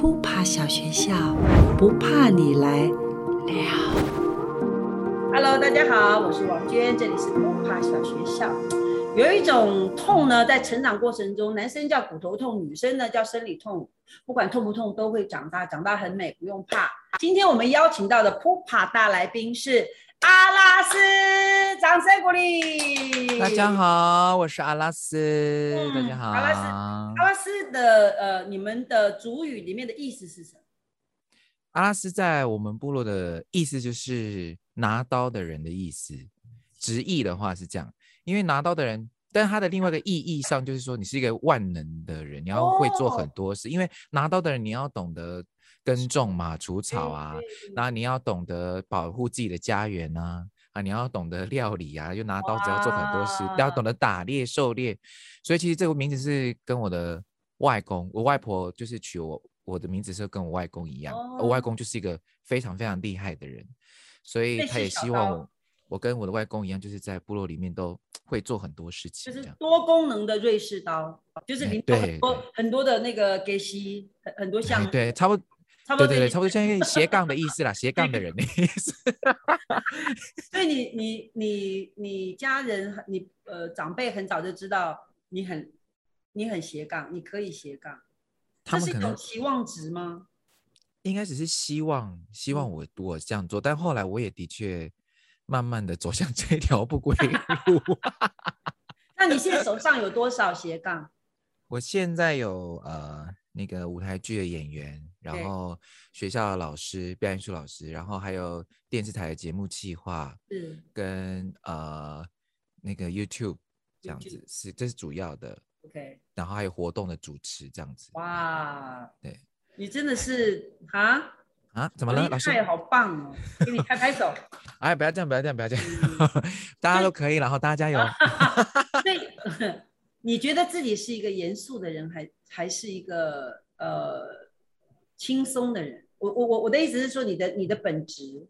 扑爬小学校，不怕你来了。Hello，大家好，我是王娟，这里是扑爬小学校。有一种痛呢，在成长过程中，男生叫骨头痛，女生呢叫生理痛，不管痛不痛都会长大，长大很美，不用怕。今天我们邀请到的扑爬大来宾是。阿拉斯，掌声鼓励！大家好，我是阿拉斯。大家好，阿拉斯，阿拉斯的呃，你们的主语里面的意思是什么？阿拉斯在我们部落的意思就是拿刀的人的意思。直译的话是这样，因为拿刀的人，但它的另外一个意义上就是说，你是一个万能的人，你要会做很多事。因为拿刀的人，你要懂得。耕种嘛，除草啊，那。你要懂得保护自己的家园啊，啊，你要懂得料理啊，又拿刀子要做很多事，要懂得打猎、狩猎，所以其实这个名字是跟我的外公，我外婆就是取我我的名字是跟我外公一样，我外公就是一个非常非常厉害的人，所以他也希望。我我跟我的外公一样，就是在部落里面都会做很多事情，就是多功能的瑞士刀，就是里面很多很多的那个给西很很多项，对，差不多。对对对，差不多像斜杠的意思啦，斜杠的人的意思。所以你你你你家人你呃长辈很早就知道你很你很斜杠，你可以斜杠。他们可能期望值吗？应该只是希望希望我我这样做，但后来我也的确慢慢的走向这条不归路。那你现在 手上有多少斜杠？我现在有呃。那个舞台剧的演员，然后学校的老师，表演艺术老师，然后还有电视台的节目企划，嗯，跟呃那个 YouTube 这样子是这是主要的，OK，然后还有活动的主持这样子，哇，对，你真的是啊啊，怎么了，老师？好棒哦，给你拍拍手，哎，不要这样，不要这样，不要这样，大家都可以，然后大家加油。对。你觉得自己是一个严肃的人，还还是一个呃轻松的人？我我我我的意思是说，你的你的本质，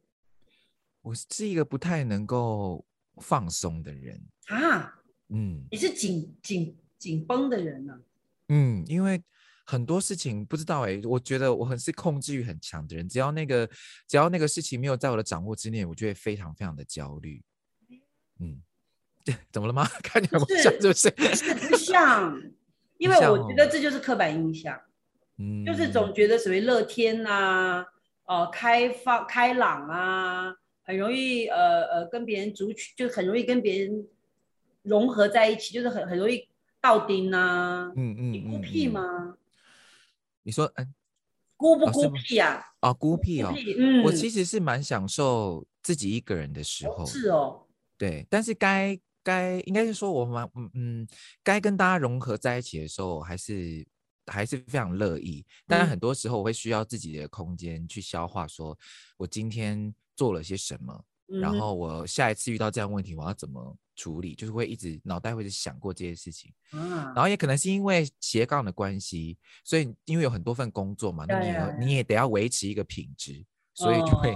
我是一个不太能够放松的人啊。嗯，你是紧紧紧绷的人呢？嗯，因为很多事情不知道哎，我觉得我很是控制欲很强的人，只要那个只要那个事情没有在我的掌握之内，我就会非常非常的焦虑。嗯。怎么了吗？看起来不像，是不是？不像，因为我觉得这就是刻板印象，嗯，就是总觉得所谓乐天呐，呃，开放、开朗啊，很容易呃呃跟别人族群，就很容易跟别人融合在一起，就是很很容易倒钉呐。嗯嗯，你孤僻吗？你说，嗯，孤不孤僻呀？啊，孤僻哦，嗯，我其实是蛮享受自己一个人的时候，是哦，对，但是该。该应该是说，我们嗯嗯，该跟大家融合在一起的时候，还是还是非常乐意。当然，很多时候我会需要自己的空间去消化，说我今天做了些什么，然后我下一次遇到这样问题，我要怎么处理，就是会一直脑袋会是想过这些事情。嗯，然后也可能是因为斜杠的关系，所以因为有很多份工作嘛，那你你也得要维持一个品质，所以就会。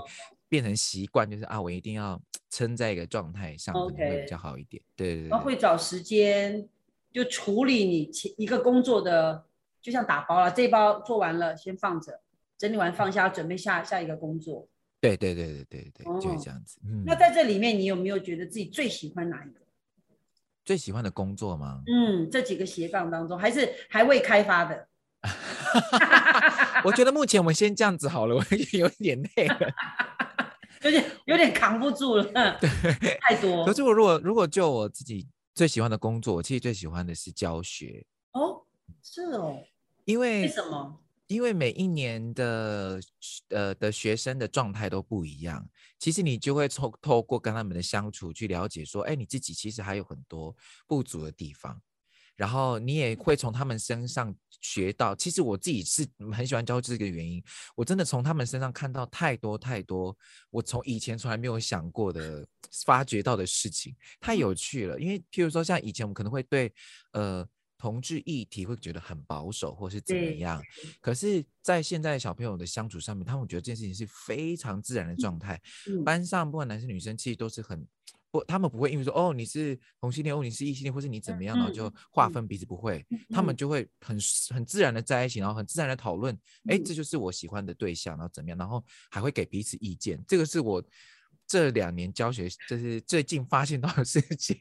变成习惯就是啊，我一定要撑在一个状态上，可能会比较好一点。对对对，会找时间就处理你前一个工作的，就像打包了，这包做完了先放着，整理完放下，准备下下一个工作。对对对对对对，就是这样子。嗯，那在这里面，你有没有觉得自己最喜欢哪一个？最喜欢的工作吗？嗯，这几个斜杠当中，还是还未开发的。我觉得目前我们先这样子好了，我有点累了。有点 有点扛不住了，对，太多。可是我如果如果就我自己最喜欢的工作，我其实最喜欢的是教学。哦，是哦，因为为什么？因为每一年的呃的学生的状态都不一样，其实你就会透透过跟他们的相处去了解，说，哎，你自己其实还有很多不足的地方。然后你也会从他们身上学到，其实我自己是很喜欢教这个原因，我真的从他们身上看到太多太多，我从以前从来没有想过的、发掘到的事情，太有趣了。因为譬如说，像以前我们可能会对呃同志议题会觉得很保守，或是怎么样，可是，在现在小朋友的相处上面，他们觉得这件事情是非常自然的状态。班上不管男生女生，其实都是很。不，他们不会因为说哦你是同性恋，哦你是异性恋，或是你怎么样，然后就划分彼此，不会，他们就会很很自然的在一起，然后很自然的讨论，哎，这就是我喜欢的对象，然后怎么样，然后还会给彼此意见，这个是我这两年教学，就是最近发现到的事情，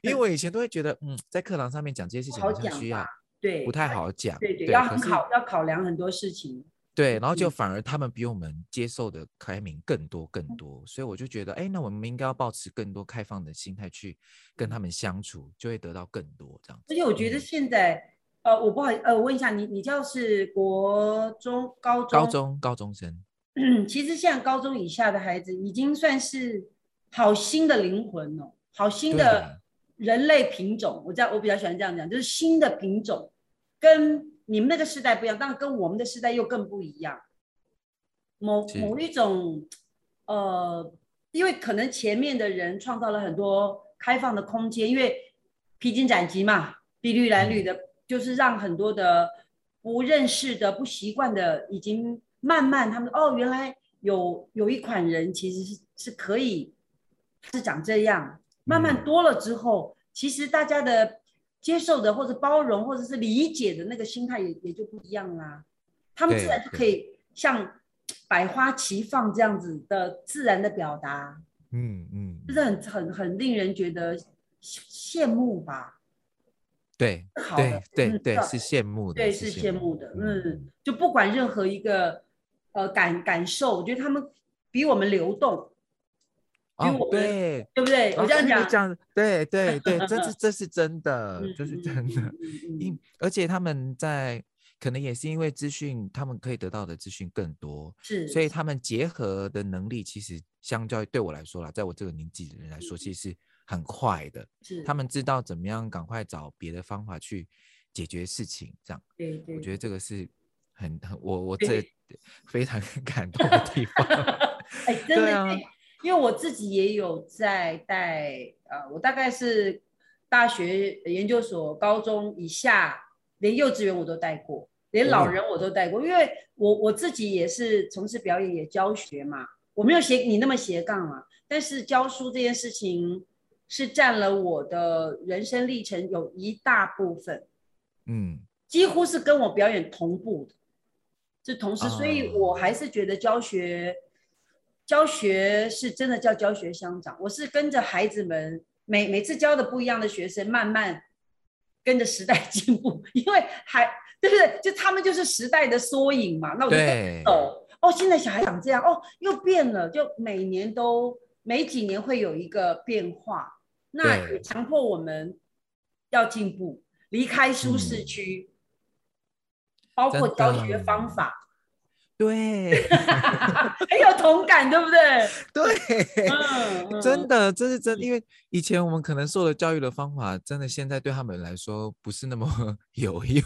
因为我以前都会觉得，嗯，在课堂上面讲这些事情好像需要，对，不太好讲，对对，要很考，要考量很多事情。对，然后就反而他们比我们接受的开明更多更多，所以我就觉得，哎，那我们应该要保持更多开放的心态去跟他们相处，就会得到更多这样。而且我觉得现在，呃，我不好，呃，我问一下你，你叫是国中、高中？高中高中生。嗯，其实现在高中以下的孩子，已经算是好新的灵魂哦，好新的人类品种。我在我比较喜欢这样讲，就是新的品种跟。你们那个时代不一样，但跟我们的时代又更不一样。某某一种，呃，因为可能前面的人创造了很多开放的空间，因为披荆斩棘嘛，碧绿蓝绿的，就是让很多的不认识的、不习惯的，已经慢慢他们哦，原来有有一款人其实是是可以是长这样，慢慢多了之后，其实大家的。接受的或者包容或者是理解的那个心态也也就不一样啦，他们自然就可以像百花齐放这样子的自然的表达，嗯嗯，就是很很很令人觉得羡慕吧？对，好的，对对是羡慕的，对是羡慕的，嗯，就不管任何一个呃感感受，我觉得他们比我们流动。哦，对，对不对？我这样讲，讲，对对对，这是 这是真的，这是真的。因而且他们在可能也是因为资讯，他们可以得到的资讯更多，是，所以他们结合的能力其实相较于对我来说啦，在我这个年纪的人来说，其实是很快的。是，他们知道怎么样赶快找别的方法去解决事情，这样。对对，我觉得这个是很很我我这非常 感动的地方。哎，真的。因为我自己也有在带，呃，我大概是大学、研究所、高中以下，连幼稚园我都带过，连老人我都带过。因为我我自己也是从事表演，也教学嘛，我没有斜你那么斜杠嘛，但是教书这件事情是占了我的人生历程有一大部分，嗯，几乎是跟我表演同步的，是同时，所以我还是觉得教学。教学是真的叫教学相长，我是跟着孩子们每每次教的不一样的学生，慢慢跟着时代 进步，因为还对不对？就他们就是时代的缩影嘛。那我就走哦，现在小孩长这样哦，又变了，就每年都每几年会有一个变化，那也强迫我们要进步，离开舒适区，包括教学方法。对，很有同感，对不对？对，真的，这是真，因为以前我们可能受的教育的方法，真的现在对他们来说不是那么 有用。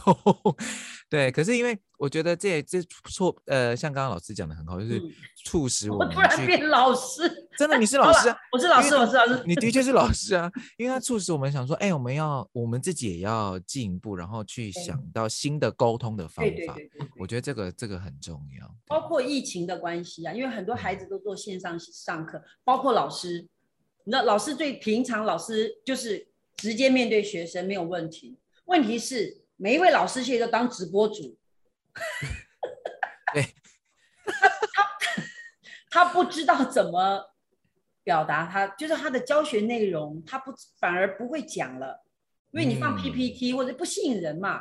对，可是因为我觉得这也这错，呃，像刚刚老师讲的很好，就是促使我们突然变老师。真的，你是老师啊？我是老师，我是老师。你的确是老师啊，因为他促使我们想说，哎，我们要我们自己也要进步，然后去想到新的沟通的方法。我觉得这个这个很重要。包括疫情的关系啊，因为很多孩子都做线上上课，包括老师。那老师最平常，老师就是直接面对学生没有问题。问题是每一位老师现在都当直播主。对。他他不知道怎么。表达他就是他的教学内容，他不反而不会讲了，因为你放 PPT 或者不吸引人嘛，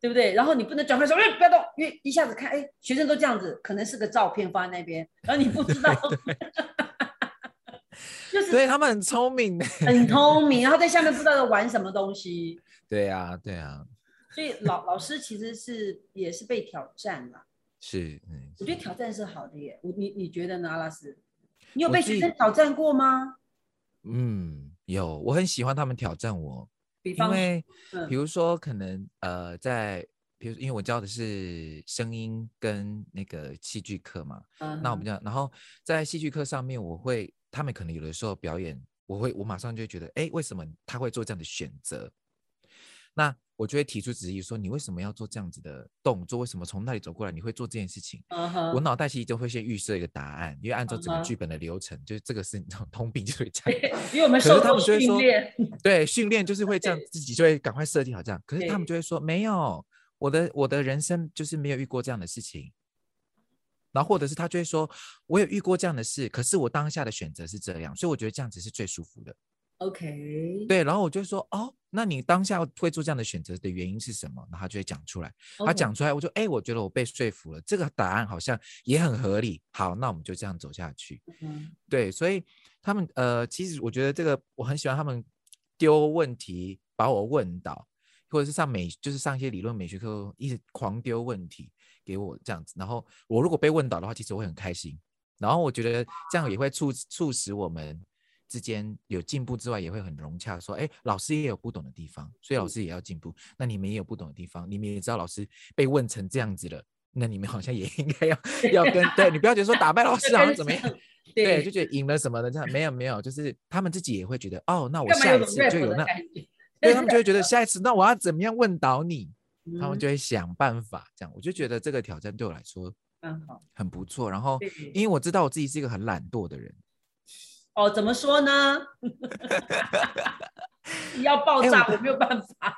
对不对？然后你不能转换说，哎，不要动，因为一下子看，哎，学生都这样子，可能是个照片放在那边，然后你不知道 就是对他们很聪明，很聪明，然后在下面不知道在玩什么东西。对呀，对呀。所以老老师其实是也是被挑战了。是，嗯，我觉得挑战是好的耶。我你你觉得呢，阿拉斯？你有被学生挑战过吗？嗯，有，我很喜欢他们挑战我。因为，比如说，可能呃，在比如因为我教的是声音跟那个戏剧课嘛，那我们讲，然后在戏剧课上面，我会他们可能有的时候表演，我会我马上就会觉得，哎，为什么他会做这样的选择？那我就会提出质疑，说你为什么要做这样子的动作？为什么从那里走过来你会做这件事情？我脑袋其实就会先预设一个答案，因为按照整个剧本的流程，就是这个是通病就会这样。因为我们受过训练，对训练就是会这样，自己就会赶快设计好这样。可是他们就会说没有，我的我的人生就是没有遇过这样的事情。然后或者是他就会说，我有遇过这样的事，可是我当下的选择是这样，所以我觉得这样子是最舒服的。OK，对，然后我就说，哦，那你当下会做这样的选择的原因是什么？然后他就会讲出来。他讲出来，我就，哎，我觉得我被说服了，这个答案好像也很合理。好，那我们就这样走下去。对，所以他们，呃，其实我觉得这个我很喜欢他们丢问题把我问倒，或者是上美，就是上一些理论美学课一直狂丢问题给我这样子。然后我如果被问倒的话，其实我会很开心。然后我觉得这样也会促促使我们。之间有进步之外，也会很融洽。说，哎，老师也有不懂的地方，所以老师也要进步。那你们也有不懂的地方，你们也知道老师被问成这样子了，那你们好像也 应该要要跟对你不要觉得说打败老师 好像怎么样，对，就觉得赢了什么的这样，没有没有，就是他们自己也会觉得，哦，那我下一次就有那，对他 们就会觉得下一次那我要怎么样问倒你，他们就会想办法这样。我就觉得这个挑战对我来说很好，很不错。然后因为我知道我自己是一个很懒惰的人。哦，怎么说呢？要爆炸，我没有办法。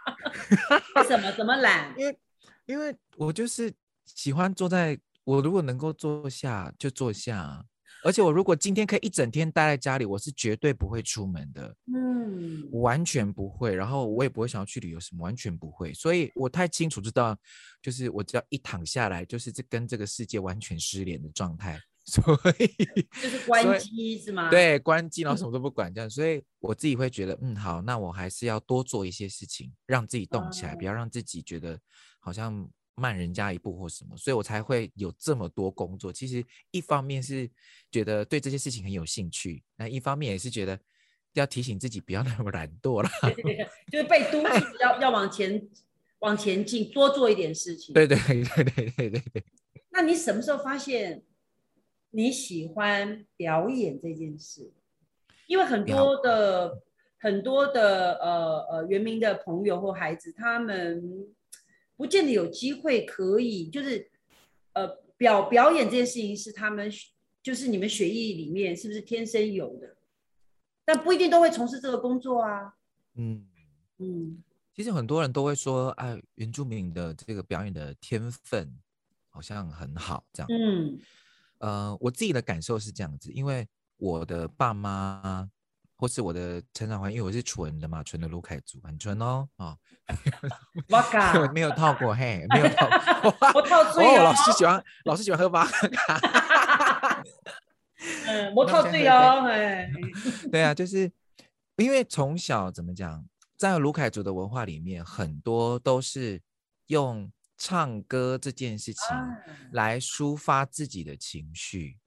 为什么？怎么懒？因为，因为我就是喜欢坐在，我如果能够坐下就坐下，而且我如果今天可以一整天待在家里，我是绝对不会出门的。嗯，完全不会。然后我也不会想要去旅游什么，完全不会。所以我太清楚知道，就是我只要一躺下来，就是这跟这个世界完全失联的状态。所以就是关机是吗？对，关机，然后什么都不管这样。所以我自己会觉得，嗯，好，那我还是要多做一些事情，让自己动起来，不要让自己觉得好像慢人家一步或什么。所以我才会有这么多工作。其实一方面是觉得对这些事情很有兴趣，那一方面也是觉得要提醒自己不要 那么懒惰了。就是被督促要要往前往前进，多做一点事情。对对对对对对对。那你什么时候发现？你喜欢表演这件事，因为很多的很多的呃呃原名的朋友或孩子，他们不见得有机会可以，就是呃表表演这件事情是他们就是你们血液里面是不是天生有的？但不一定都会从事这个工作啊。嗯嗯，其实很多人都会说，哎，原住民的这个表演的天分好像很好，这样。嗯。呃，我自己的感受是这样子，因为我的爸妈或是我的成长环境，因为我是纯的嘛，纯的卢凯族，很纯哦，啊，哇嘎，没有套过，嘿，没有套，我套醉哦，老师喜欢，老师喜欢喝巴卡，嗯，我套醉哦，哎，对啊，就是因为从小怎么讲，在卢凯族的文化里面，很多都是用。唱歌这件事情来抒发自己的情绪，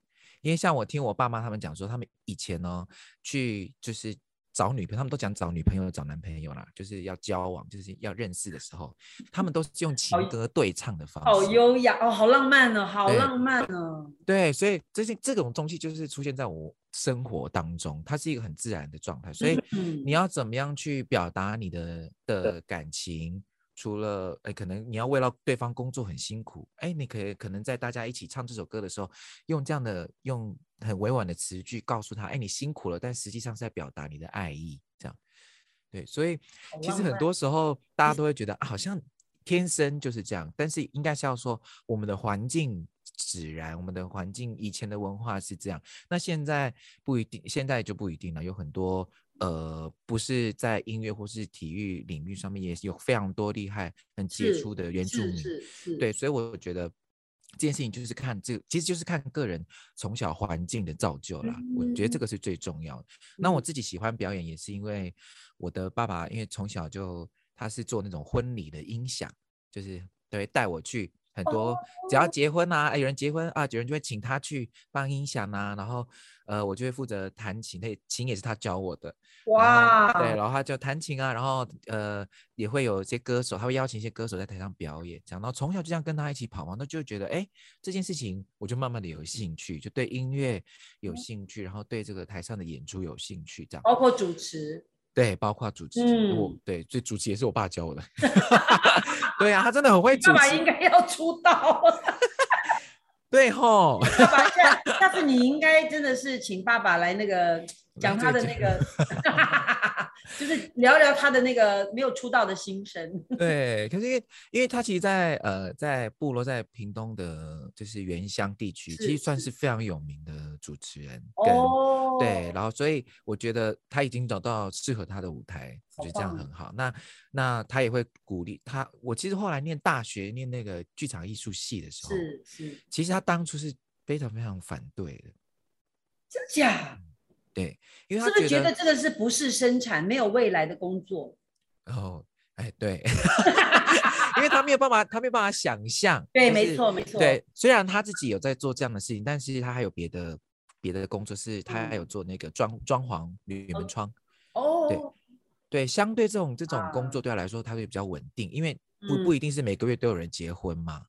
因为像我听我爸妈他们讲说，他们以前呢去就是找女朋友，他们都讲找女朋友、找男朋友啦，就是要交往，就是要认识的时候，他们都是用情歌对唱的方式，好优雅哦，好浪漫哦，好浪漫哦。对，所以这些这种东西就是出现在我生活当中，它是一个很自然的状态。所以你要怎么样去表达你的的感情？除了哎，可能你要为了对方工作很辛苦，哎，你可以可能在大家一起唱这首歌的时候，用这样的用很委婉的词句告诉他，哎，你辛苦了，但实际上是在表达你的爱意，这样，对，所以其实很多时候大家都会觉得好像天生就是这样，但是应该是要说我们的环境使然，我们的环境以前的文化是这样，那现在不一定，现在就不一定了，有很多。呃，不是在音乐或是体育领域上面，也是有非常多厉害、很杰出的原住民。对，所以我觉得这件事情就是看这，其实就是看个人从小环境的造就啦。我觉得这个是最重要的。那我自己喜欢表演，也是因为我的爸爸，因为从小就他是做那种婚礼的音响，就是对带我去。很多只要结婚啊，有人结婚啊，有人就会请他去放音响啊，然后呃，我就会负责弹琴，那琴也是他教我的。哇，对，然后他就弹琴啊，然后呃，也会有一些歌手，他会邀请一些歌手在台上表演，这样，然后从小就这样跟他一起跑嘛，那就觉得哎，这件事情我就慢慢的有兴趣，就对音乐有兴趣，然后对这个台上的演出有兴趣，这样。包括主持。对，包括主持，嗯我对，所以主持也是我爸教我的。对啊，他真的很会你爸爸主持。应该要出道，对吼，爸爸下下次你应该真的是请爸爸来那个讲他的那个，就是聊聊他的那个没有出道的心声。对，可是因为因为他其实在，呃在部落在屏东的，就是原乡地区，其实算是是非常有名的主持人跟。哦，对，然后所以我觉得他已经找到适合他的舞台，我觉得这样很好。那那他也会鼓励他。我其实后来念大学念那个剧场艺术系的时候，是是，其实他当初是非常非常反对的。真假？对，因为他是不是觉得，这个是不是生产没有未来的工作？然后哎对，因为他没有办法，他没有办法想象。对，没错没错。对，虽然他自己有在做这样的事情，但是他还有别的别的工作，是他有做那个装装潢铝门窗。哦，对对，相对这种这种啊工作对他来说，他会比较稳定，因为不嗯不一定是每个月都有人结婚嘛。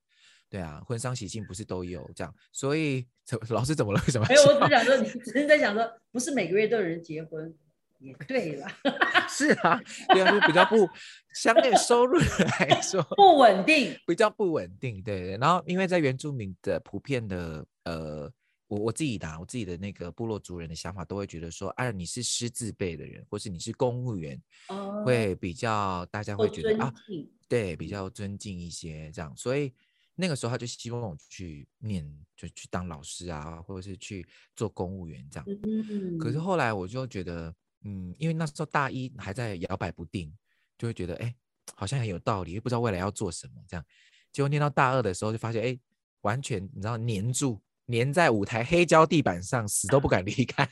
对啊，婚丧喜庆不是都有这样，所以怎么 老师怎么了？为什么没有，我笑只想说，你 只是在想说，不是每个月都有人结婚，也对了，是啊，对啊，就比较不相对收入来说不稳定。比较不稳定，对对。然后因为在原住民的普遍的呃，我我自己的啊我自己的那个部落族人的想法，都会觉得说，啊，你是师字辈的人，或是你是公务员，哦，会比较大家会觉得啊，对，比较尊敬一些这样，所以那个时候他就希望我去念，就去当老师啊，或者是去做公务员这样。嗯，可是后来我就觉得，嗯，因为那时候大一还在摇摆不定，就会觉得，哎，好像很有道理，又不知道未来要做什么这样。结果念到大二的时候，就发现，哎，完全你知道黏住，黏在舞台黑胶地板上，死都不敢离开，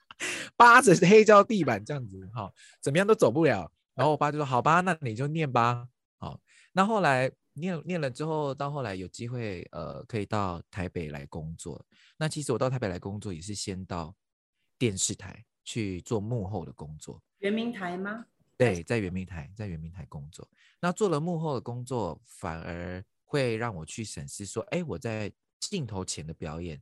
扒着黑胶地板这样子，哈、怎么样都走不了。然后我爸就说：“好吧，那你就念吧。”好，那后来念念了之后，到后来有机会，呃，可以到台北来工作。那其实我到台北来工作，也是先到电视台去做幕后的工作。圆明台吗？对，在圆明台，在圆明台工作。那做了幕后的工作，反而会让我去审视说，哎，我在镜头前的表演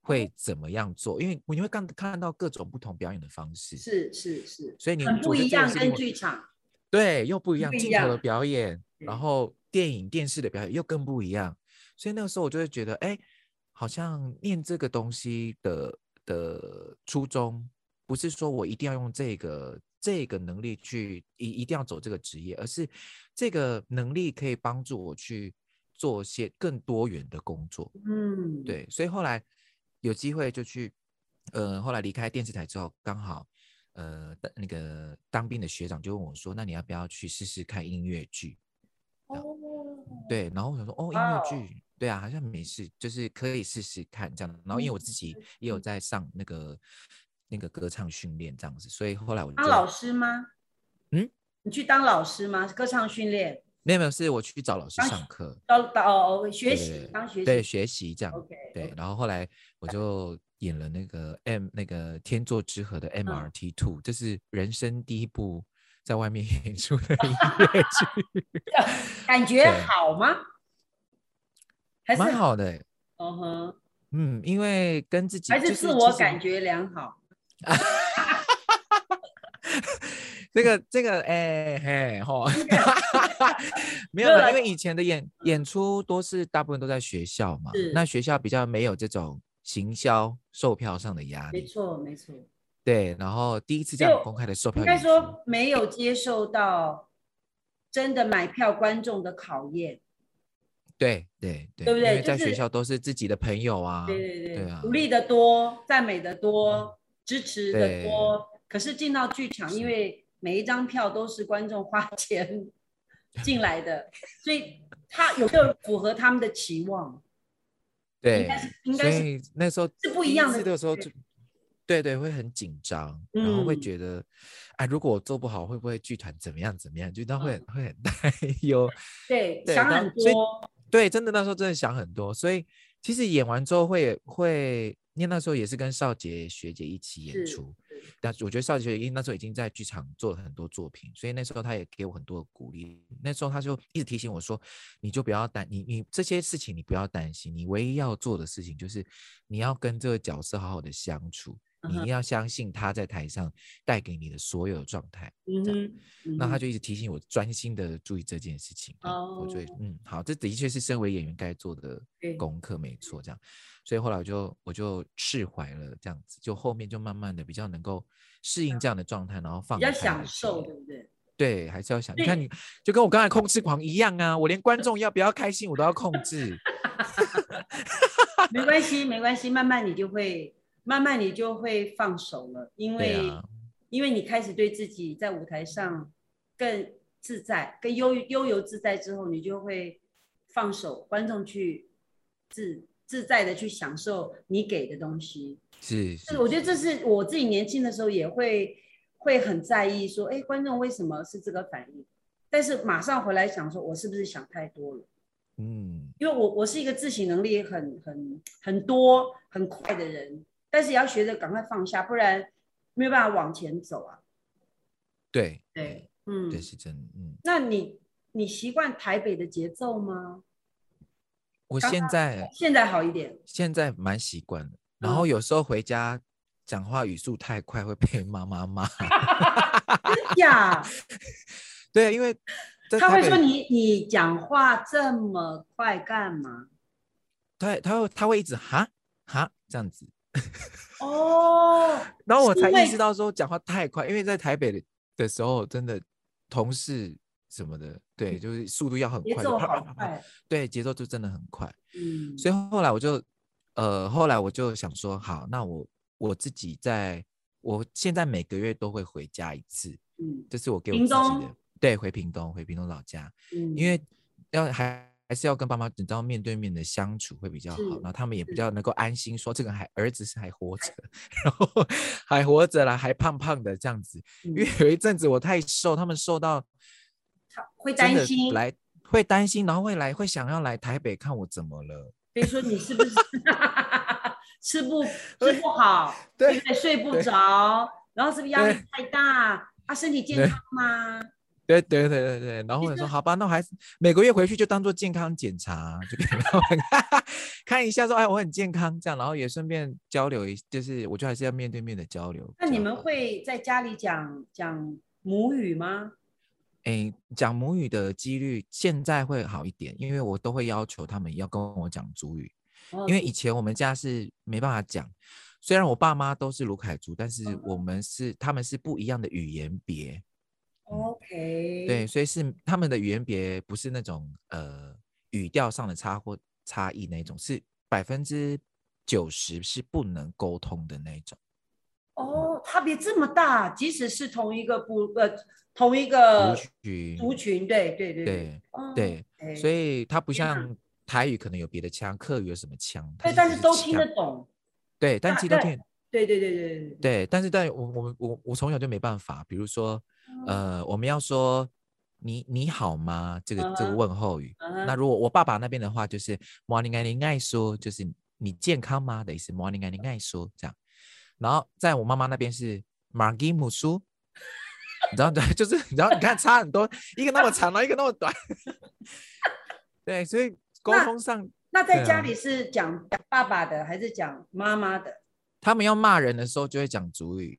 会怎么样做？因为你会看看到各种不同表演的方式，是是是，所以你很不一样，跟剧场。对，又不一样，镜头的表演，然后电影、电视的表演又更不一样。所以那个时候我就会觉得，哎，好像念这个东西的的初衷，不是说我一定要用这个这个能力去一一定要走这个职业，而是这个能力可以帮助我去做些更多元的工作。嗯，，对，所以后来有机会就去，呃，后来离开电视台之后，刚好，呃，那个当兵的学长就问我说：“那你要不要去试试看音乐剧哦，？”对，然后我想说：“哦，音乐剧，对啊，好像没事，就是可以试试看这样。”然后因为我自己也有嗯在上那个那个歌唱训练这样子，所以后来我就当老师吗？嗯，你去当老师吗？歌唱训练，没有没有，是我去找老师上课，当当哦哦，学对习当学习，对学习这样。，OK，对，然后后来我就演了那个 M 那个天作之合的嗯 MRT Two，、这是人生第一部在外面 演出的音乐剧，感觉好吗？还是蛮，好的欸。嗯哼，嗯，因为跟自己还是自我感觉良好。这个这个哎嘿吼，没有了，因啦为以前的演演出都是大部分都在学校嘛，那学校比较没有这种行销售票上的压力，没错，没错，对，然后第一次这样公开的售票应该说没有接受到真的买票观众的考验。对对对，对不对因为在就是学校都是自己的朋友啊，对对对，对啊鼓励的多，赞美的多，支持的多。可是进到剧场，因为每一张票都是观众花 钱进来的，所以他有没有符合他们的期望？对，该是应所该是以那时候是不一样的时候对就，对对，会很紧张，然后会嗯觉得，哎，如果我做不好，会不会剧团怎么样怎么样？就那会嗯会很担 忧，对，对想很多，对，真的那时候真的想很多，所以其实演完之后会会，因为那时候也是跟少杰学姐一起演出，是但我觉得邵杰学姐那时候已经在剧场做了很多作品，所以那时候他也给我很多的鼓励。那时候他就一直提醒我说，你就不要担你你这些事情你不要担心，你唯一要做的事情就是你要跟这个角色好好的相处，你一定要相信他在台上带给你的所有状态。嗯那他就一直提醒我专心的注意这件事情。哦我就会哦嗯，好，这的确是身为演员该做的功课，没错。这样，所以后来我就我就释怀了，这样子，就后面就慢慢的比较能够适应这样的状态，然后放比较享受，对不对？对，还是要想。你看你，就跟我刚才控制狂一样啊！我连观众要不要开心，我都要控制。没关系，没关系，慢慢你就会，慢慢你就会放手了，因为、啊，因为你开始对自己在舞台上更自在、更悠悠游自在之后，你就会放手，观众去自自在的去享受你给的东西。是是，我觉得这是我自己年轻的时候也会会很在意，说，哎，观众为什么是这个反应？但是马上回来想说，我是不是想太多了？嗯，因为我我是一个自省能力很很很多很快的人，但是也要学着赶快放下，不然没有办法往前走啊。对对，嗯，这是真的。嗯，那你你习惯台北的节奏吗？我刚现在现在好一点，现在蛮习惯的，然后嗯有时候回家讲话语速太快，会被妈妈骂。真呀，对，因为他会说你你讲话这么快干嘛？对他会他会一直哈哈这样子，哦，然后我才意识到说讲话太快，因为在台北的的时候，真的同事什么的，对，就是速度要很快，快，对，节奏就真的很快。嗯，所以后来我就，呃，后来我就想说，好，那我我自己在，我现在每个月都会回家一次，嗯这是我给我自己的，对，回屏东，回屏东老家，嗯，因为要还还是要跟爸妈，你知道面对面的相处会比较好，然后他们也比是较能够安心说这个孩儿子是还活着，然后还活着啦，还胖胖的这样子，因为嗯有一阵子我太瘦，他们瘦到会担心，来会担心，然后会来会想要来台北看我怎么了。比如说你是不是 吃不吃不好，对？睡不对着，然后是不是压力太大？啊，身体健康吗？对对对对对，然后我说好吧，那我还是每个月回去就当做健康检查，就给他们 看一下说，哎，我很健康这样，然后也顺便交流一，就是我觉得还是要面对面的交流。那你们会在家里讲讲母语吗？哎讲母语的几率现在会好一点，因为我都会要求他们要跟我讲主语，哦因为以前我们家是没办法讲，虽然我爸妈都是卢凯族，但是嗯我们是他们是不一样的语言别。OK，对，，所以是他们的语言别不是那种呃语调上的差或差异那种，是百分之九十是不能沟通的那种。哦，差别这么大，即使是同一个部呃同一个族群。族群，对对对对哦对所以它不像台语可能有别的腔，客语有什么腔，对，但是都听得懂，对，但其实都听得对对对对对，对，但是但我我们我我从小就没办法，比如说哦呃，我们要说你你好吗？这个这个问候语，那如果我爸爸那边的话，就是 morning 啊，你爱说，就是你健康吗的意思，morning 啊，你爱说这样。然后在我妈妈那边是 margi 母叔，你知道对，就是你知道，你看差很多，一个那么长，然后一个那么短。对，所以沟通上，那在家里是讲爸爸的还是讲妈妈的？他们要骂人的时候就会讲主语。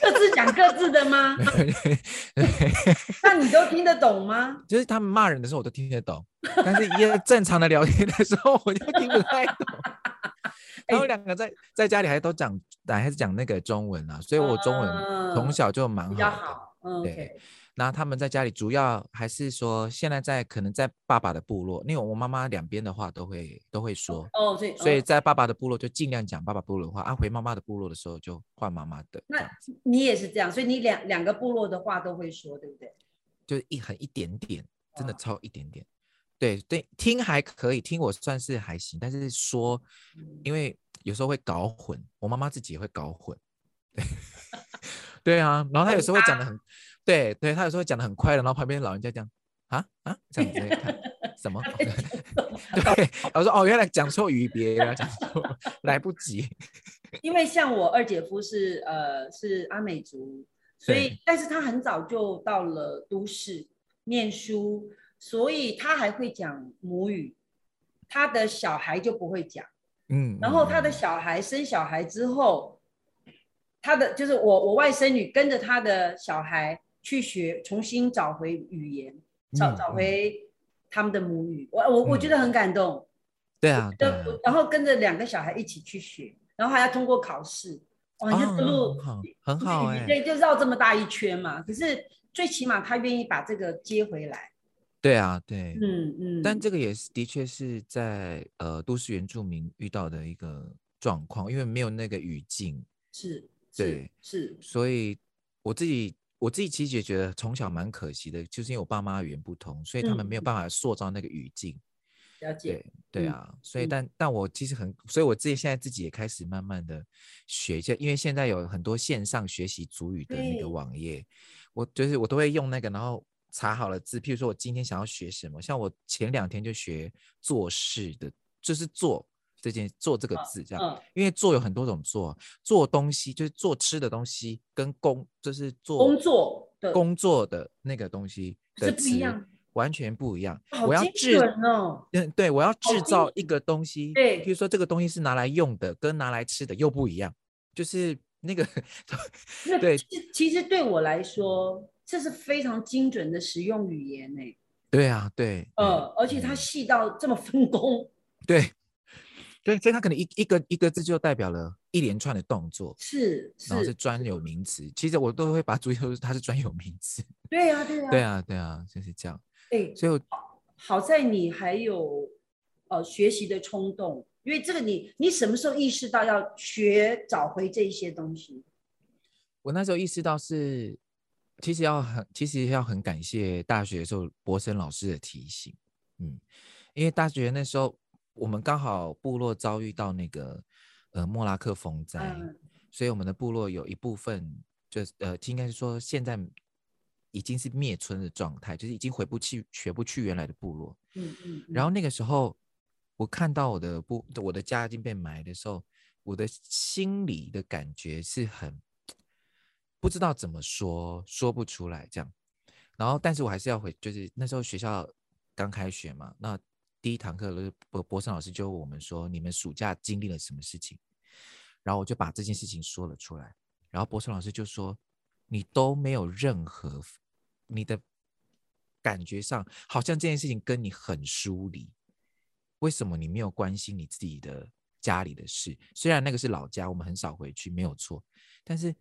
各自讲各自的吗？那你都听得懂吗？就是他们骂人的时候我都听得懂，但是一正常的聊天的时候我就听不太懂。然后两个在在家里还都讲，还是讲那个中文啊，所以我中文从嗯小就蛮好的。对那他们在家里主要还是说，现在在可能在爸爸的部落，因为我妈妈两边的话都会都会说，哦，所以所以哦在爸爸的部落就尽量讲爸爸部落的话，啊，回妈妈的部落的时候就换妈妈的，那你也是这样，所以你两两个部落的话都会说，对不对？就一很一点点，真的哦超一点点。对对，听还可以，听我算是还行，但是说，嗯因为有时候会搞混，我妈妈自己也会搞混。对 对啊，然后她有时候会讲的很，对对，他有时候讲的很快的，然后旁边老人家这样啊啊这样子看 什么？对，我说哦，原来讲错语别了，讲错，来不及。因为像我二姐夫是呃是阿美族，所以但是他很早就到了都市念书，所以他还会讲母语，他的小孩就不会讲，嗯，然后他的嗯小孩生小孩之后，他的就是我我外甥女跟着他的小孩去学，重新找回语言，找嗯找回他们的母语。我我我觉得很感动。对啊，对啊，然后跟着两个小孩一起去学，然后还要通过考试。哇，这个路哦很好，很好哎、对，就绕这么大一圈嘛。可是最起码他愿意把这个接回来。对啊，对。嗯嗯。但这个也是的确是在呃都市原住民遇到的一个状况，因为没有那个语境，是，对，是，所以我自己我自己其实也觉得从小蛮可惜的，就是因为我爸妈语言不通，所以他们没有嗯办法塑造那个语境。了解。嗯对对啊，所以嗯但但我其实很，所以我自己现在自己也开始慢慢的学一下，因为现在有很多线上学习主语的那个网页，我就是我都会用那个，然后查好了字，譬如说我今天想要学什么，像我前两天就学做事的，就是做这件做这个字这样，嗯，因为做有很多种做，做东西就是做吃的东西，跟工就是做工作的工作的那个东西的是不一词样完全不一样。我要制哦。嗯，对，我要制造一个东西，对比如说这个东西是拿来用的，跟拿来吃的又不一样，就是那个那 对其实对我来说，这是非常精准的实用语言呢。对啊，对，呃，嗯而且它嗯细到这么分工，对对，所以它可能一一个一个字就代表了一连串的动作，是然后是是，专有名词。其实我都会把它注意说它是专有名词。对啊对啊对，啊，对啊，就是这样。哎，所以我好在你还有呃学习的冲动，因为这个你你什么时候意识到要学找回这一些东西？我那时候意识到是，其实要很，其实要很感谢大学的时候博森老师的提醒，嗯，因为大学那时候我们刚好部落遭遇到那个呃莫拉克风灾，嗯所以我们的部落有一部分就是呃，应该是说现在已经是灭村的状态，就是已经回不去回不去原来的部落。嗯嗯，然后那个时候，我看到我的部我的家已经被埋的时候，我的心里的感觉是很不知道怎么说，说不出来这样。然后，但是我还是要回，就是那时候学校刚开学嘛，那第一堂课博博生老师就问我们说，你们暑假经历了什么事情？然后我就把这件事情说了出来，然后博生老师就说，你都没有任何你的感觉上好像这件事情跟你很疏离，为什么你没有关心你自己的家里的事？虽然那个是老家，我们很少回去，没有错，但是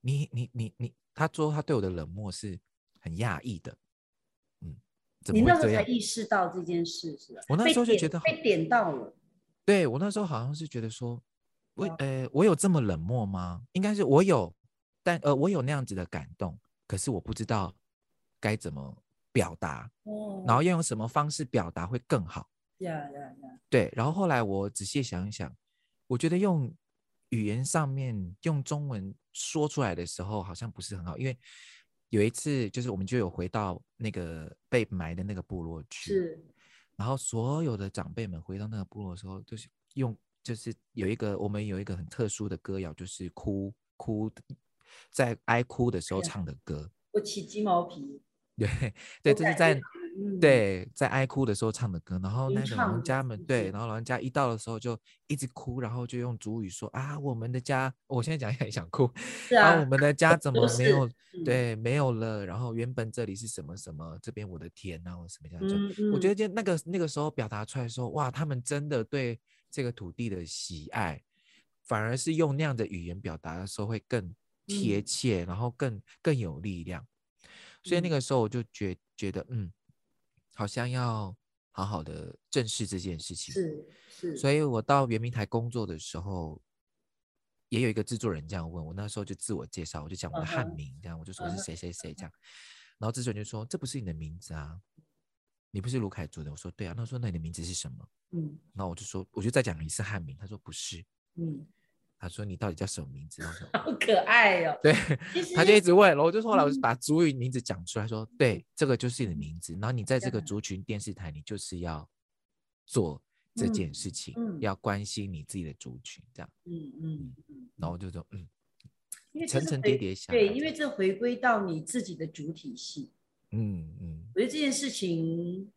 你你你你，他说他对我的冷漠是很讶异的，你那时候才？意识到这件事是吧？我那时候就觉得好被点到了，对我那时候好像是觉得说，我哦呃，我有这么冷漠吗？应该是我有，但呃，我有那样子的感动，可是我不知道该怎么表达，哦然后要用什么方式表达会更好。呀呀呀，对，然后后来我仔细想一想，我觉得用语言上面用中文说出来的时候，好像不是很好，因为有一次就是我们就有回到那个被埋的那个部落去，是。然后所有的长辈们回到那个部落的时候，就是用就是有一个我们有一个很特殊的歌谣，就是哭哭在哀哭的时候唱的歌，我起鸡毛皮，对 对，这是在嗯，对，在哀哭的时候唱的歌，然后那个老人家们对，然后老人家一到的时候就一直哭，然后就用主语说啊，我们的家，我现在讲也想哭，是啊，然后我们的家怎么没有嗯。对没有了？然后原本这里是什么什么，这边我的天呐，或什么这样就嗯。嗯，我觉得就那个那个时候表达出来说，哇，他们真的对这个土地的喜爱，反而是用那样的语言表达的时候会更贴嗯。切，然后更更有力量。所以那嗯。个时候我就觉觉得，嗯，好像要好好的正视这件事情。是是，所以我到圆明台工作的时候，也有一个制作人这样问我，那时候就自我介绍，我就讲我的汉名，这样我就说我是谁谁谁这样，然后制作人就说这不是你的名字啊，你不是卢凯族的，我说对啊，那说那你的名字是什么？嗯然后我就说我就再讲一次汉名，他说不是，嗯，他说你到底叫什么名字？然后我说好可爱哦。对，他就一直问，然后我就说后来我就嗯把族语名字讲出来，说对，这个就是你的名字，然后你在这个族群电视台，你就是要做这件嗯事情，嗯要关心你自己的族群，这样，嗯嗯嗯，然后我就说嗯，因为层层叠叠下对因为这回归到你自己的主体系。嗯嗯我觉得这件事情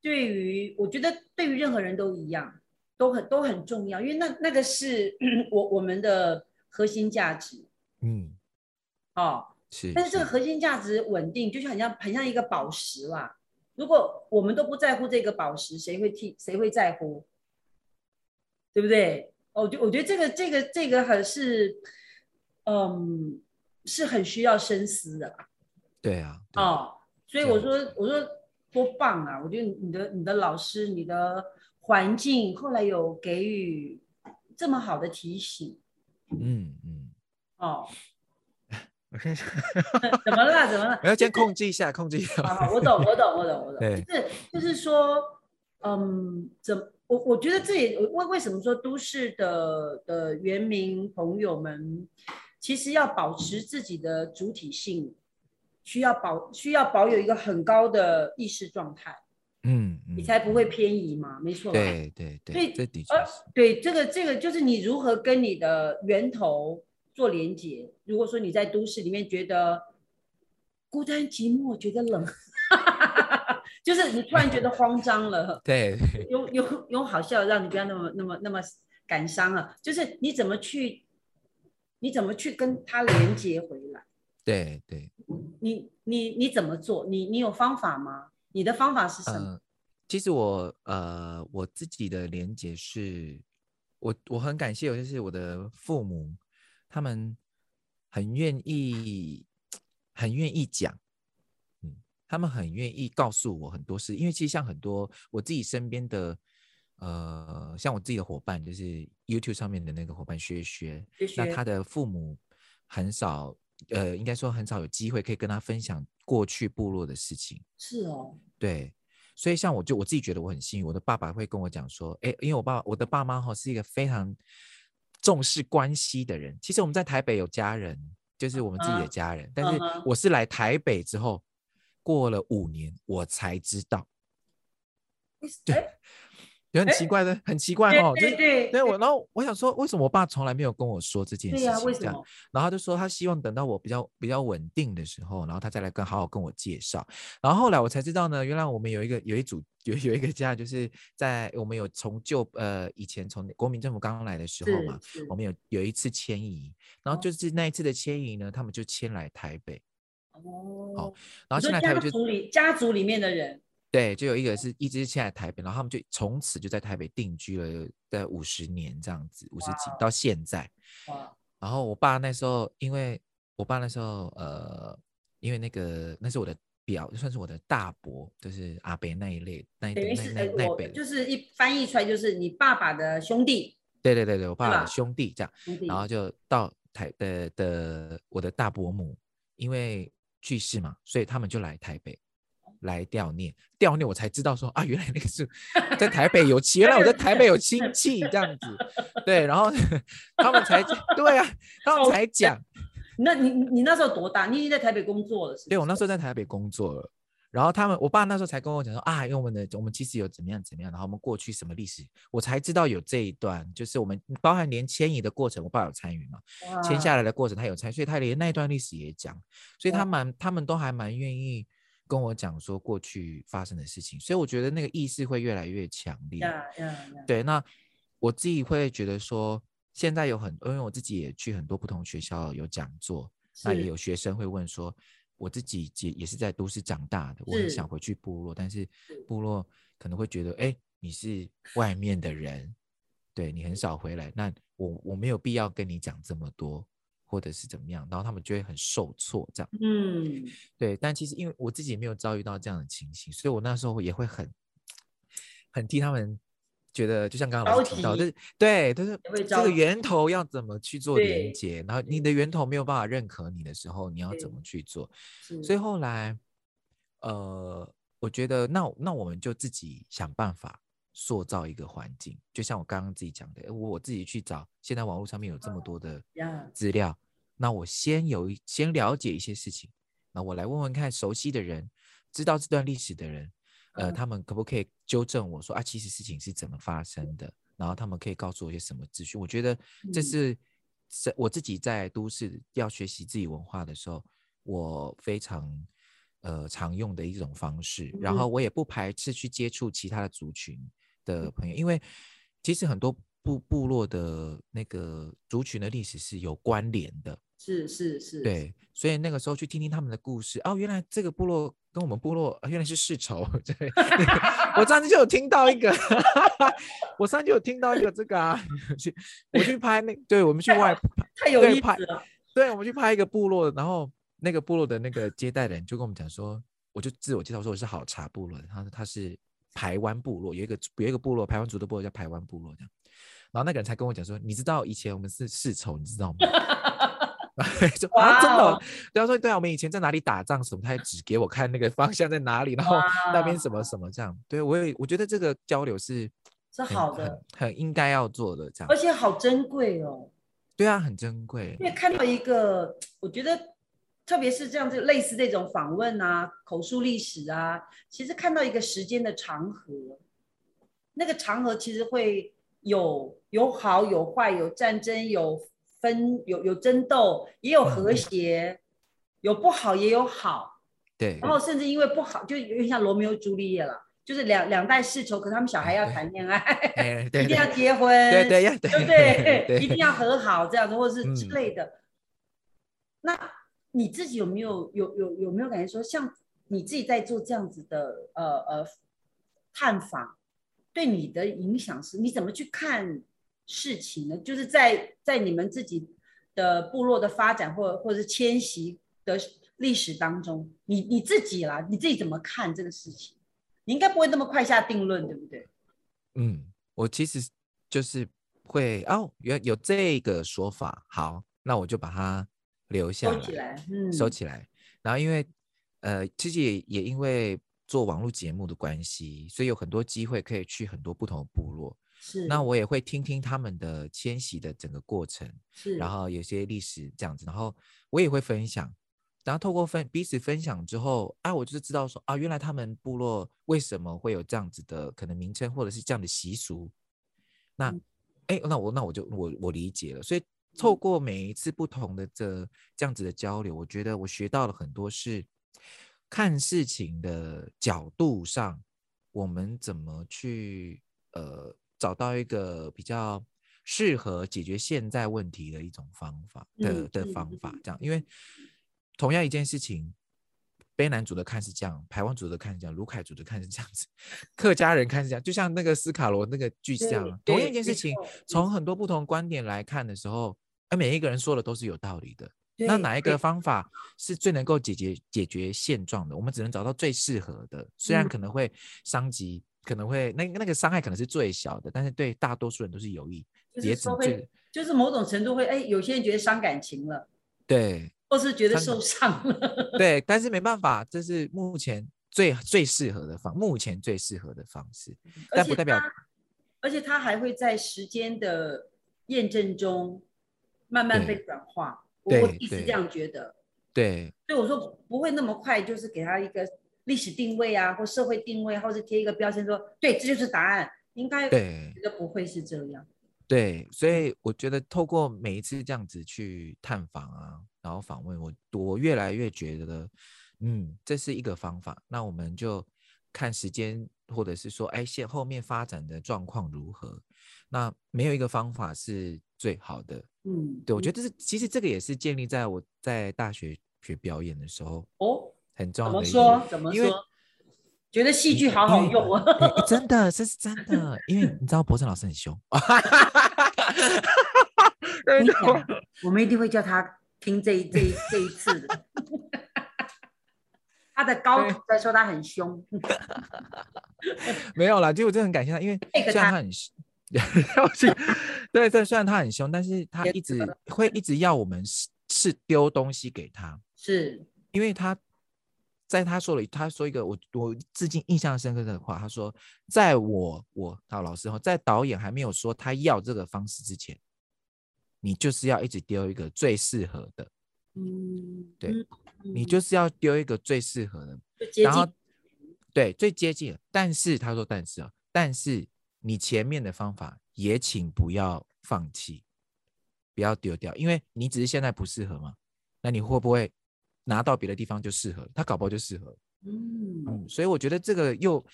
对于，我觉得对于任何人都一样，都很都很重要，因为那那个是 我我们的核心价值，嗯，哦。是。但是这个核心价值稳定，就像很像很像一个宝石啦。如果我们都不在乎这个宝石，谁会替谁会在乎？对不对？哦，就我觉得这个这个这个很是，嗯，是很需要深思的。对啊。哦，所以我说我说多棒啊！我觉得你的你的老师你的环境后来有给予这么好的提醒。嗯嗯。哦。我看一下，怎么了？怎么了？我要先控制一下，控制一下。好我懂，我懂，我懂，我懂。对就是就是说，嗯，怎我我觉得这也为为什么说都市的的原民朋友们，其实要保持自己的主体性，需要保需要保有一个很高的意识状态，嗯，你才不会偏移嘛，没错。对对对，这的确是。对，这个这个就是你如何跟你的源头。做连接。如果说你在都市里面觉得孤单寂寞，觉得冷，就是你突然觉得慌张了。对，有有有好笑，让你不要那么那么那么感伤了。就是你怎么去，你怎么去跟他连接回来？对对。你你你怎么做？你你有方法吗？你的方法是什么？其实我呃我自己的连接是，我我很感谢，就是我的父母。他们很愿意，很愿意讲，嗯，他们很愿意告诉我很多事，因为其实像很多我自己身边的，呃，像我自己的伙伴，就是 YouTube 上面的那个伙伴薛薛，那他的父母很少，呃，应该说很少有机会可以跟他分享过去部落的事情。是哦，对，所以像我就我自己觉得我很幸运，我的爸爸会跟我讲说，哎，因为我爸我的爸妈哈是一个非常。重视关系的人，其实我们在台北有家人，就是我们自己的家人。但是我是来台北之后，过了五年，我才知道。对。很奇怪的，很奇怪哦。对对对，我然后我想说，为什么我爸从来没有跟我说这件事情？对呀，为什么？然后他就说，他希望等到我比较比较稳定的时候，然后他再来跟好好跟我介绍。然后后来我才知道呢，原来我们有一个有一组有有一个家，就是在我们有从旧呃以前从国民政府刚刚来的时候嘛，我们有有一次迁移，然后就是那一次的迁移呢，他们就迁来台北。哦。好，然后迁来台北就家族里家族里面的人。对，就有一个是一直现在台北，然后他们就从此就在台北定居了在五十年这样子，五十几到现在。然后我爸那时候，因为我爸那时候，呃，因为那个那是我的表，算是我的大伯，就是阿伯那一类，那一那那那辈，就是一翻译出来就是你爸爸的兄弟。对对对对，我爸爸的兄弟这样，然后就到台的的我的大伯母，因为去世嘛，所以他们就来台北。来吊念，吊念我才知道说啊，原来那个是在台北有亲，原来我在台北有亲戚这样子，对，然后 他们才对啊，他们才讲。那你你那时候多大？你已经在台北工作了是？对，我那时候在台北工作了，然后他们我爸那时候才跟我讲说啊，因为我们的我们其实有怎么样怎么样，然后我们过去什么历史，我才知道有这一段，就是我们包含连迁移的过程，我爸有参与嘛，迁下来的过程他有参与，所以他连那一段历史也讲，所以他蛮他们都还蛮愿意。跟我讲说过去发生的事情，所以我觉得那个意识会越来越强烈。对，那我自己会觉得说，现在有很，因为我自己也去很多不同学校有讲座，那也有学生会问说，我自己也也是在都市长大的，我很想回去部落，但是部落可能会觉得，哎，你是外面的人，对你很少回来，那我我没有必要跟你讲这么多。或者是怎么样，然后他们就会很受挫，这样。嗯，对。但其实因为我自己也没有遭遇到这样的情形，所以我那时候也会很很替他们觉得，就像刚刚老师提到，就是对，就是这个源头要怎么去做连接，然后你的源头没有办法认可你的时候，你要怎么去做？所以后来，呃，我觉得那那我们就自己想办法。塑造一个环境，就像我刚刚自己讲的，我我自己去找，现在网络上面有这么多的资料，那我先有一先了解一些事情，那我来问问看熟悉的人，知道这段历史的人，呃，他们可不可以纠正我说啊，其实事情是怎么发生的？然后他们可以告诉我一些什么资讯？我觉得这是是我自己在都市要学习自己文化的时候，我非常呃常用的一种方式。然后我也不排斥去接触其他的族群。的朋友，因为其实很多部部落的那个族群的历史是有关联的。是是是，对，所以那个时候去听听他们的故事，哦，原来这个部落跟我们部落原来是世仇。对，我上次就有听到一个，我上次就有听到一个这个啊，去我去拍那，对我们去外太有意思了。对，我们去拍一个部落，然后那个部落的那个接待人就跟我们讲说，我就自我介绍说我是好茶部落的，他他是排湾部落，有一个有一个部落排湾族的部落叫排湾部落这样，然后那个人才跟我讲说，你知道以前我们是世仇，你知道吗？就啊，真的，对他说，对啊，我们以前在哪里打仗什么，他还指给我看那个方向在哪里，然后那边什么什么这样，对我也我觉得这个交流是是好的，很应该要做的这样，而且好珍贵哦。对啊，很珍贵。因为看到一个，我觉得特别是这样子类似这种访问啊、口述历史啊，其实看到一个时间的长河，那个长河其实会有有好有坏，有战争有。分有有争斗，也有和谐，有不好也有好，对。然后甚至因为不好，就有点像罗密欧朱丽叶了，就是两两代世仇，可是他们小孩要谈恋爱，一定要结婚，对对对不对？一定要和好这样子，或者是之类的。那你自己有没有有有有没有感觉说，像你自己在做这样子的呃呃探访，对你的影响是？你怎么去看？事情呢，就是在在你们自己的部落的发展，或或者是迁徙的历史当中，你你自己啦，你自己怎么看这个事情？你应该不会那么快下定论，对不对？嗯，我其实就是会哦，有有这个说法，好，那我就把它留下来，收起来，嗯，收起来。然后因为呃，其实也也因为做网络节目的关系，所以有很多机会可以去很多不同的部落。是，那我也会听听他们的迁徙的整个过程，是，然后有些历史这样子，然后我也会分享，然后透过分彼此分享之后，啊，我就知道说啊，原来他们部落为什么会有这样子的可能名称或者是这样的习俗，那，哎，那我那我就我我理解了，所以透过每一次不同的这这样子的交流，我觉得我学到了很多是看事情的角度上，我们怎么去呃。找到一个比较适合解决现在问题的一种方法的的方法，这样，因为同样一件事情，卑南族的看是这样，台湾族的看是这样，卢凯族的看是这样子，客家人看是这样，就像那个斯卡罗那个巨像，同样一件事情，从很多不同观点来看的时候，而每一个人说的都是有道理的。那哪一个方法是最能够解决解决现状的？我们只能找到最适合的，虽然可能会伤及。可能会那那个伤害可能是最小的，但是对大多数人都是有益。也只会就是某种程度会哎，有些人觉得伤感情了，对，或是觉得受伤了，对。但是没办法，这是目前最最适合的方，目前最适合的方式。但不代表，而且他还会在时间的验证中慢慢被转化。我我一直这样觉得。对。所以我说不会那么快，就是给他一个。历史定位啊，或社会定位，或者贴一个标签，说对，这就是答案，应该对，觉得不会是这样。对，所以我觉得透过每一次这样子去探访啊，然后访问我，我越来越觉得，嗯，这是一个方法。那我们就看时间，或者是说，哎，现后面发展的状况如何？那没有一个方法是最好的。嗯，对，我觉得这是其实这个也是建立在我在大学学表演的时候哦。很重要的，怎么说？怎么说？觉得戏剧好好用啊！真的，这是真的，因为你知道博正老师很凶。我们一定会叫他听这一这一这一次的。他的高在说他很凶。没有啦，其实我真的很感谢他，因为虽然他很凶，对对，虽然他很凶，但是他一直会一直要我们是是丢东西给他，是。因为他。在他说了，他说一个我我至今印象深刻的话，他说，在我我到老师后，在导演还没有说他要这个方式之前，你就是要一直丢一个最适合的，嗯，对，你就是要丢一个最适合的，然后对最接近，但是他说但是啊，但是你前面的方法也请不要放弃，不要丢掉，因为你只是现在不适合嘛，那你会不会？拿到别的地方就适合，他搞不好就适合。嗯嗯，所以我觉得这个又，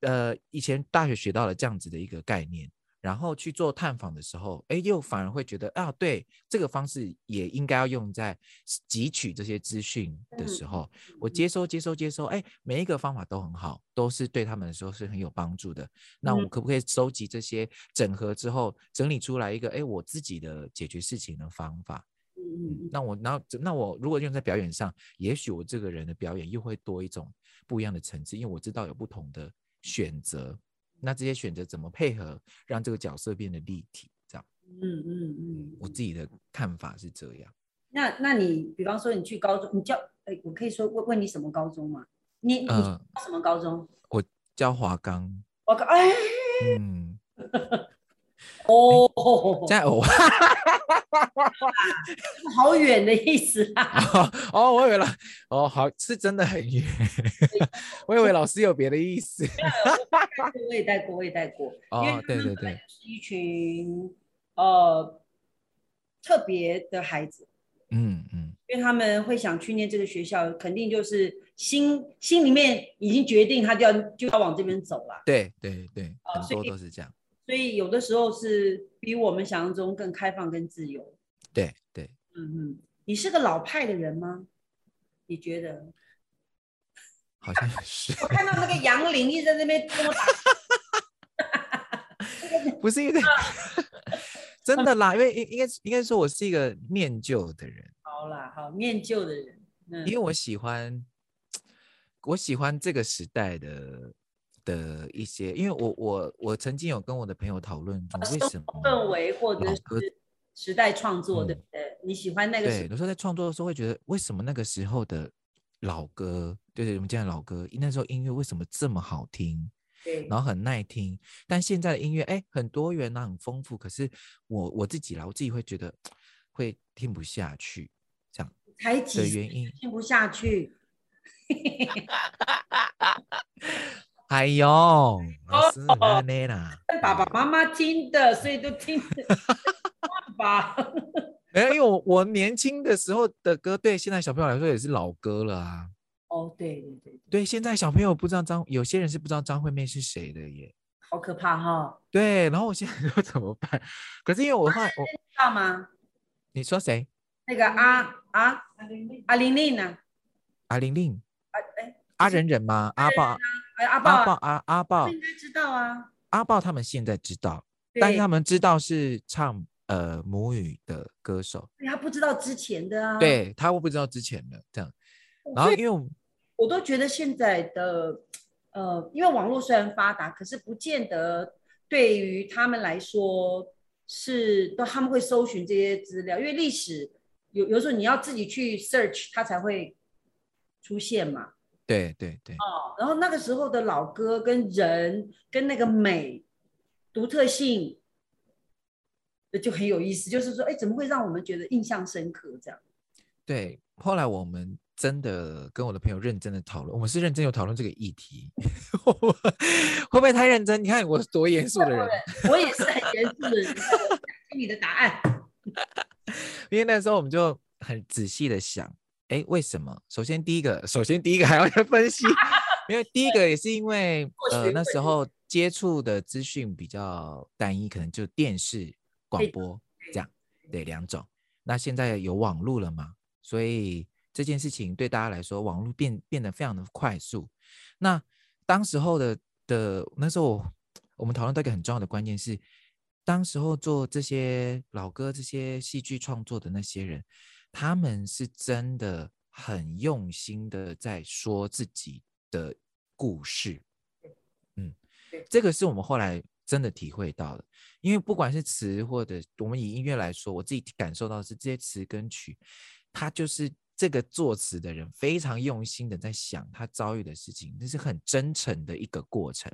呃，以前大学学到了这样子的一个概念，然后去做探访的时候，哎，又反而会觉得啊，对，这个方式也应该要用在汲取这些资讯的时候，我接收、接收、接收，哎，每一个方法都很好，都是对他们来说是很有帮助的。那我可不可以收集这些整合之后，整理出来一个哎我自己的解决事情的方法？嗯，那我那那我如果用在表演上，也许我这个人的表演又会多一种不一样的层次，因为我知道有不同的选择。那这些选择怎么配合，让这个角色变得立体？这样，嗯嗯嗯，我自己的看法是这样。那那你比方说你去高中，你教哎，我可以说问问你什么高中吗？你你什么高中？我教华冈。华冈哎，嗯。哦，在哦，好远的意思啊！哦，我以为了，哦，好，是真的很远，我以为老师有别的意思。我也带过，我也带过。哦，对对对，是一群呃特别的孩子，嗯嗯，因为他们会想去念这个学校，肯定就是心心里面已经决定，他就要就要往这边走了。对对对，很多都是这样。所以有的时候是比我们想象中更开放、更自由。对对，嗯嗯，你是个老派的人吗？你觉得？好像是。我看到那个杨林一直在那边跟我打。不是因为 真的啦，因为应应该应该说我是一个念旧的人。好啦，好念旧的人。嗯，因为我喜欢，我喜欢这个时代的。的一些，因为我我我曾经有跟我的朋友讨论，为什么氛围或者是时代创作，对不对？你喜欢那个？对，有时候在创作的时候会觉得，为什么那个时候的老歌，就是我们讲的老歌，那时候音乐为什么这么好听？对，然后很耐听。但现在的音乐，哎，很多元啊，很丰富。可是我我自己啦，我自己会觉得会听不下去，这样的原因听不下去。哎呦，老师奶奶啦，爸爸妈妈听的，所以都听。爸爸，没有，因为我我年轻的时候的歌，对现在小朋友来说也是老歌了啊。哦，对对对，对，现在小朋友不知道张，有些人是不知道张惠妹是谁的耶。好可怕哈。对，然后我现在说怎么办？可是因为我话，我知道吗？你说谁？那个阿阿阿玲玲呢？阿玲玲。啊哎。阿忍忍吗？阿豹。阿豹，阿豹，阿阿豹应该知道啊。阿豹他们现在知道，但是他们知道是唱呃母语的歌手。他不知道之前的啊。对他会不知道之前的这样。然后因为我都觉得现在的呃，因为网络虽然发达，可是不见得对于他们来说是都他们会搜寻这些资料，因为历史有有时候你要自己去 search，它才会出现嘛。对对对，哦，然后那个时候的老歌跟人跟那个美独特性，就很有意思。就是说，哎，怎么会让我们觉得印象深刻？这样。对，后来我们真的跟我的朋友认真的讨论，我们是认真有讨论这个议题，会不会太认真？你看我是多严肃的人，我也是很严肃的人，听你的答案。因为那时候我们就很仔细的想。哎，为什么？首先第一个，首先第一个还要再分析，因为第一个也是因为 呃那时候接触的资讯比较单一，可能就电视、广播这样，对两种。那现在有网络了嘛？所以这件事情对大家来说，网络变变得非常的快速。那当时候的的那时候，我们讨论到一个很重要的关键是，当时候做这些老歌、这些戏剧创作的那些人。他们是真的很用心的在说自己的故事，嗯，这个是我们后来真的体会到的。因为不管是词或者我们以音乐来说，我自己感受到是这些词跟曲，它就是这个作词的人非常用心的在想他遭遇的事情，这是很真诚的一个过程。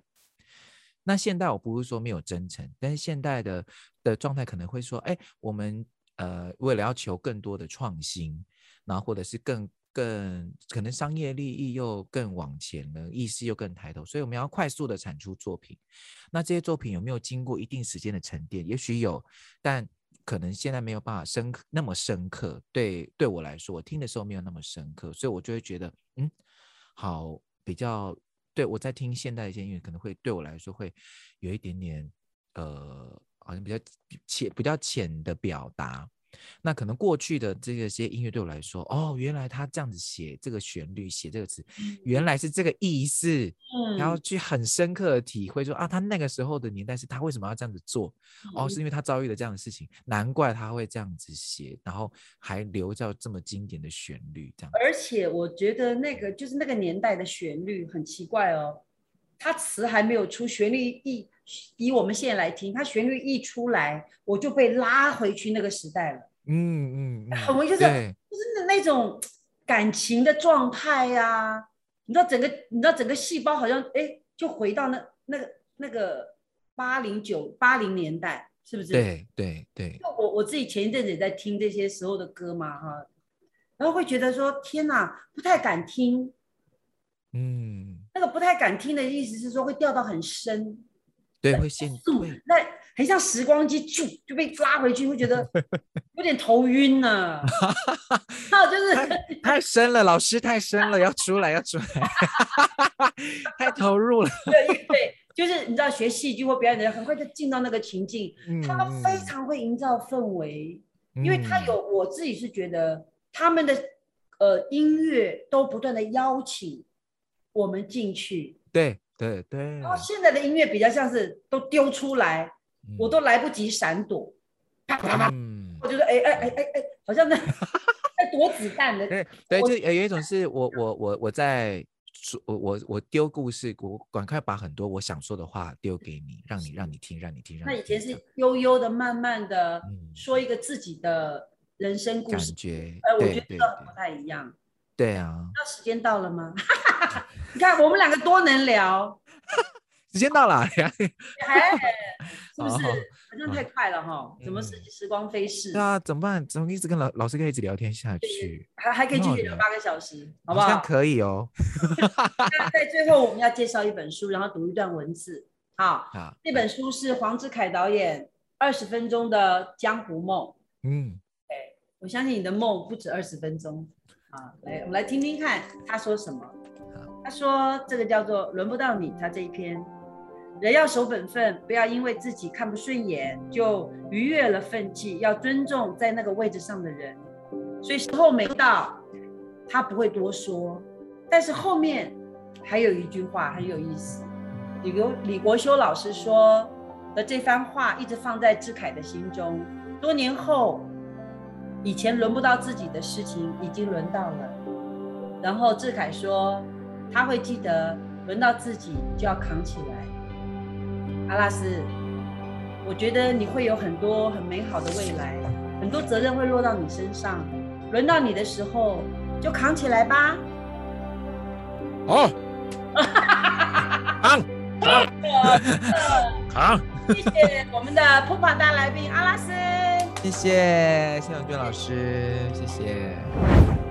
那现代我不是说没有真诚，但是现代的的状态可能会说，哎，我们。呃，为了要求更多的创新，然后或者是更更可能商业利益又更往前了，意识又更抬头，所以我们要快速的产出作品。那这些作品有没有经过一定时间的沉淀？也许有，但可能现在没有办法深刻那么深刻。对对我来说，我听的时候没有那么深刻，所以我就会觉得，嗯，好，比较对我在听现代一些音乐，可能会对我来说会有一点点呃，好像比较浅、比较浅的表达。那可能过去的这个些音乐对我来说，哦，原来他这样子写这个旋律，写这个词，原来是这个意思。嗯，然后去很深刻的体会说啊，他那个时候的年代是他为什么要这样子做？哦，是因为他遭遇了这样的事情，难怪他会这样子写，然后还留着这么经典的旋律这样。而且我觉得那个就是那个年代的旋律很奇怪哦，他词还没有出，旋律一以我们现在来听，它旋律一出来，我就被拉回去那个时代了。嗯嗯，很容易就是就是那种感情的状态呀，你知道整个你知道整个细胞好像哎就回到那那个那个八零九八零年代，是不是？对对对。我我自己前一阵子也在听这些时候的歌嘛哈，然后会觉得说天哪，不太敢听。嗯，那个不太敢听的意思是说会掉到很深。对，会陷对，那很像时光机，就就被抓回去，会觉得 有点头晕呢。那就是太深了，老师太深了，要出来，要出来，太投入了。对对，就是你知道，学戏剧或表演的人，很快就进到那个情境，他们非常会营造氛围，因为他有，我自己是觉得他们的呃音乐都不断的邀请我们进去。对。对对，然后现在的音乐比较像是都丢出来，我都来不及闪躲，啪啪啪，我觉得哎哎哎哎哎，好像在 在躲子弹的。对对，就有有一种是我我我我在说，我我我丢故事，我赶快把很多我想说的话丢给你，让你让你听，让你听。那以前是悠悠的、慢慢的说一个自己的人生故事，感觉，哎，我觉得不太一样。对啊，那时间到了吗？你看我们两个多能聊，时间到了，还是不是？好像太快了哈，怎么时时光飞逝？对啊，怎么办？怎么一直跟老老师可以一直聊天下去？还还可以继续聊八个小时，好不好？可以哦。那在最后我们要介绍一本书，然后读一段文字。好，这本书是黄志凯导演二十分钟的江湖梦。嗯，哎，我相信你的梦不止二十分钟。啊，来，我们来听听看他说什么。他说这个叫做轮不到你。他这一篇，人要守本分，不要因为自己看不顺眼就逾越了分际，要尊重在那个位置上的人。所以时候没到，他不会多说。但是后面还有一句话很有意思，李国李国修老师说的这番话一直放在志凯的心中。多年后。以前轮不到自己的事情，已经轮到了。然后志凯说，他会记得轮到自己就要扛起来。阿拉斯，我觉得你会有很多很美好的未来，很多责任会落到你身上。轮到你的时候，就扛起来吧。好，扛，扛，扛。谢谢我们的普帕大来宾阿拉斯。谢谢谢永俊老师，谢谢。